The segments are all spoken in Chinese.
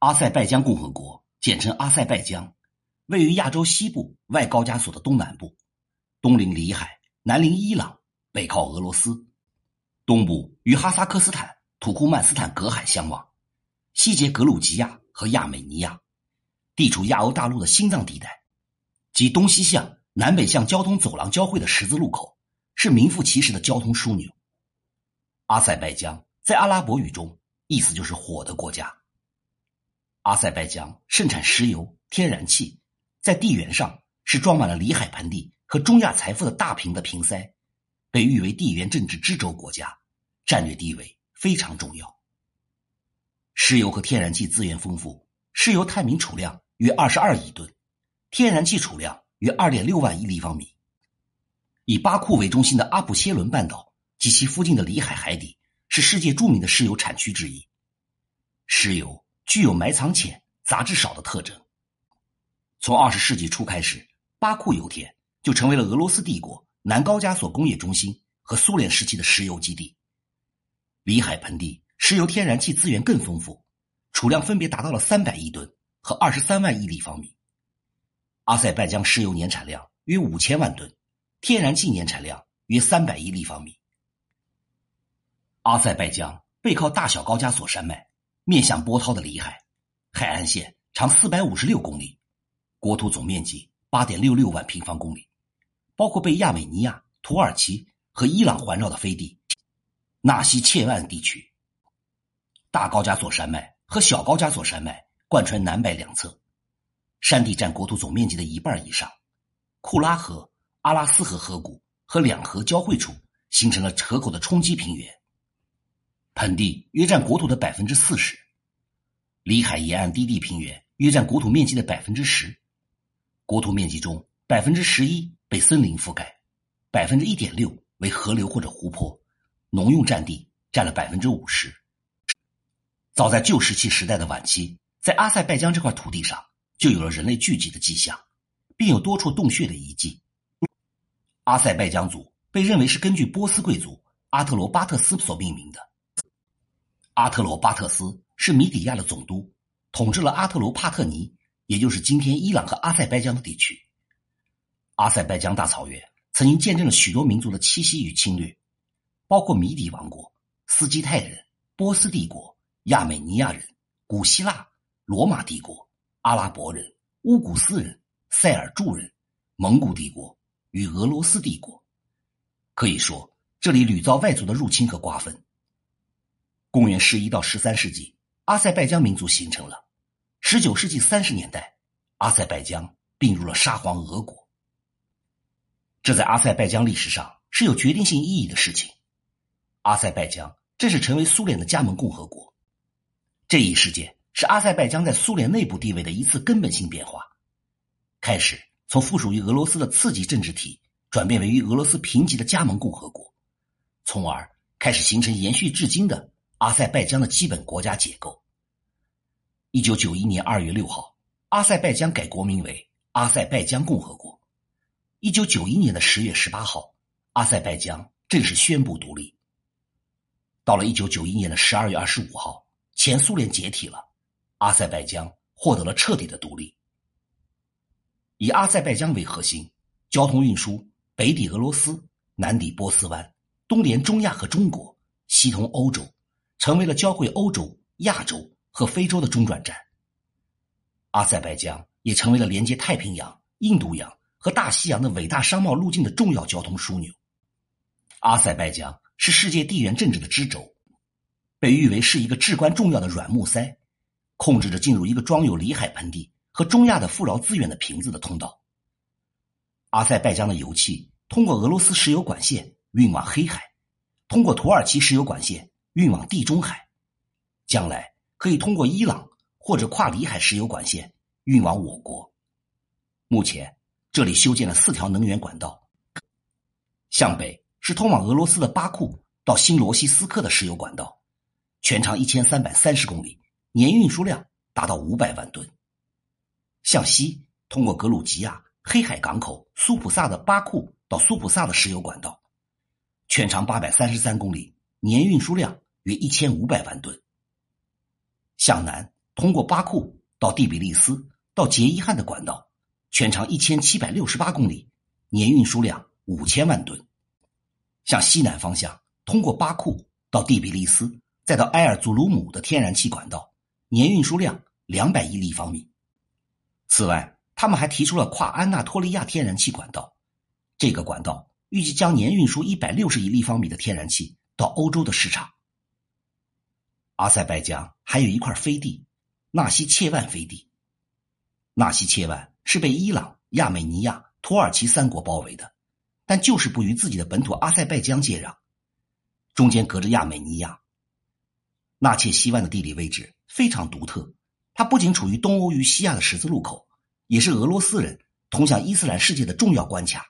阿塞拜疆共和国简称阿塞拜疆，位于亚洲西部外高加索的东南部，东临里海，南临伊朗，北靠俄罗斯，东部与哈萨克斯坦、土库曼斯坦隔海相望，西接格鲁吉亚和亚美尼亚，地处亚欧大陆的心脏地带，及东西向、南北向交通走廊交汇的十字路口，是名副其实的交通枢纽。阿塞拜疆在阿拉伯语中意思就是“火的国家”。阿塞拜疆盛产石油、天然气，在地缘上是装满了里海盆地和中亚财富的大瓶的瓶塞，被誉为地缘政治支轴国家，战略地位非常重要。石油和天然气资源丰富，石油探明储量约二十二亿吨，天然气储量约二点六万亿立方米。以巴库为中心的阿卜切伦半岛及其附近的里海海底是世界著名的石油产区之一，石油。具有埋藏浅、杂质少的特征。从二十世纪初开始，巴库油田就成为了俄罗斯帝国南高加索工业中心和苏联时期的石油基地。里海盆地石油、天然气资源更丰富，储量分别达到了三百亿吨和二十三万亿立方米。阿塞拜疆石油年产量约五千万吨，天然气年产量约三百亿立方米。阿塞拜疆背靠大小高加索山脉。面向波涛的里海，海岸线长四百五十六公里，国土总面积八点六六万平方公里，包括被亚美尼亚、土耳其和伊朗环绕的飞地纳西切万地区。大高加索山脉和小高加索山脉贯穿南北两侧，山地占国土总面积的一半以上。库拉河、阿拉斯河河谷和两河交汇处，形成了河口的冲积平原。盆地约占国土的百分之四十，里海沿岸低地平原约占国土面积的百分之十，国土面积中百分之十一被森林覆盖，百分之一点六为河流或者湖泊，农用占地占了百分之五十。早在旧石器时代的晚期，在阿塞拜疆这块土地上就有了人类聚集的迹象，并有多处洞穴的遗迹。阿塞拜疆族被认为是根据波斯贵族阿特罗巴特斯所命名的。阿特罗巴特斯是米底亚的总督，统治了阿特罗帕特尼，也就是今天伊朗和阿塞拜疆的地区。阿塞拜疆大草原曾经见证了许多民族的栖息与侵略，包括米底王国、斯基泰人、波斯帝国、亚美尼亚人、古希腊、罗马帝国、阿拉伯人、乌古斯人、塞尔柱人、蒙古帝国与俄罗斯帝国。可以说，这里屡遭外族的入侵和瓜分。公元十一到十三世纪，阿塞拜疆民族形成了。十九世纪三十年代，阿塞拜疆并入了沙皇俄国。这在阿塞拜疆历史上是有决定性意义的事情。阿塞拜疆正式成为苏联的加盟共和国。这一事件是阿塞拜疆在苏联内部地位的一次根本性变化，开始从附属于俄罗斯的次级政治体转变为与俄罗斯平级的加盟共和国，从而开始形成延续至今的。阿塞拜疆的基本国家结构。一九九一年二月六号，阿塞拜疆改国名为阿塞拜疆共和国。一九九一年的十月十八号，阿塞拜疆正式宣布独立。到了一九九一年的十二月二十五号，前苏联解体了，阿塞拜疆获得了彻底的独立。以阿塞拜疆为核心，交通运输北抵俄罗斯，南抵波斯湾，东连中亚和中国，西通欧洲。成为了交汇欧洲、亚洲和非洲的中转站。阿塞拜疆也成为了连接太平洋、印度洋和大西洋的伟大商贸路径的重要交通枢纽。阿塞拜疆是世界地缘政治的支轴，被誉为是一个至关重要的软木塞，控制着进入一个装有里海盆地和中亚的富饶资源的瓶子的通道。阿塞拜疆的油气通过俄罗斯石油管线运往黑海，通过土耳其石油管线。运往地中海，将来可以通过伊朗或者跨里海石油管线运往我国。目前这里修建了四条能源管道，向北是通往俄罗斯的巴库到新罗西斯克的石油管道，全长一千三百三十公里，年运输量达到五百万吨；向西通过格鲁吉亚黑海港口苏普萨的巴库到苏普萨的石油管道，全长八百三十三公里，年运输量。约一千五百万吨。向南通过巴库到第比利斯到杰伊汉的管道，全长一千七百六十八公里，年运输量五千万吨。向西南方向，通过巴库到第比利斯，再到埃尔祖鲁姆的天然气管道，年运输量两百亿立方米。此外，他们还提出了跨安纳托利亚天然气管道，这个管道预计将年运输一百六十亿立方米的天然气到欧洲的市场。阿塞拜疆还有一块飞地——纳西切万飞地。纳西切万是被伊朗、亚美尼亚、土耳其三国包围的，但就是不与自己的本土阿塞拜疆接壤，中间隔着亚美尼亚。纳切西万的地理位置非常独特，它不仅处于东欧与西亚的十字路口，也是俄罗斯人通向伊斯兰世界的重要关卡。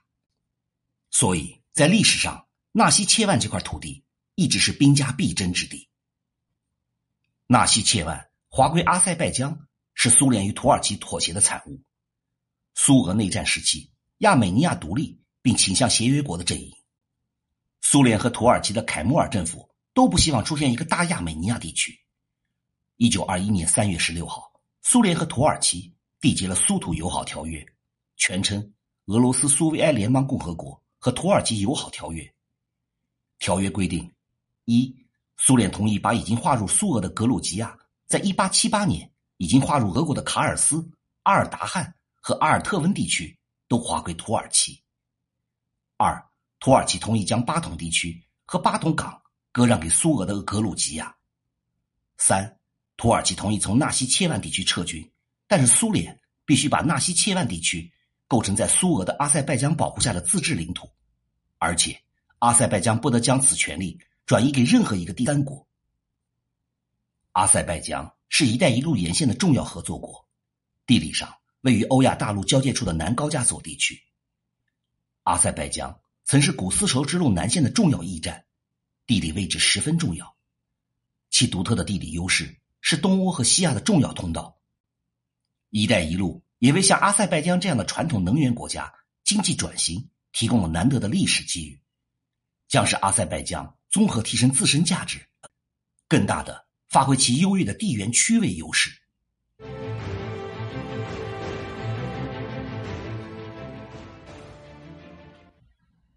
所以在历史上，纳西切万这块土地一直是兵家必争之地。纳西切万划归阿塞拜疆，是苏联与土耳其妥协的产物。苏俄内战时期，亚美尼亚独立并倾向协约国的阵营。苏联和土耳其的凯末尔政府都不希望出现一个大亚美尼亚地区。一九二一年三月十六号，苏联和土耳其缔结了苏土友好条约，全称俄罗斯苏维埃联邦共和国和土耳其友好条约。条约规定，一。苏联同意把已经划入苏俄的格鲁吉亚，在一八七八年已经划入俄国的卡尔斯、阿尔达汉和阿尔特温地区都划归土耳其。二，土耳其同意将巴统地区和巴统港割让给苏俄的格鲁吉亚。三，土耳其同意从纳西切万地区撤军，但是苏联必须把纳西切万地区构成在苏俄的阿塞拜疆保护下的自治领土，而且阿塞拜疆不得将此权利。转移给任何一个第三国。阿塞拜疆是一带一路沿线的重要合作国，地理上位于欧亚大陆交界处的南高加索地区。阿塞拜疆曾是古丝绸之路南线的重要驿站，地理位置十分重要。其独特的地理优势是东欧和西亚的重要通道。一带一路也为像阿塞拜疆这样的传统能源国家经济转型提供了难得的历史机遇，将使阿塞拜疆。综合提升自身价值，更大的发挥其优越的地缘区位优势。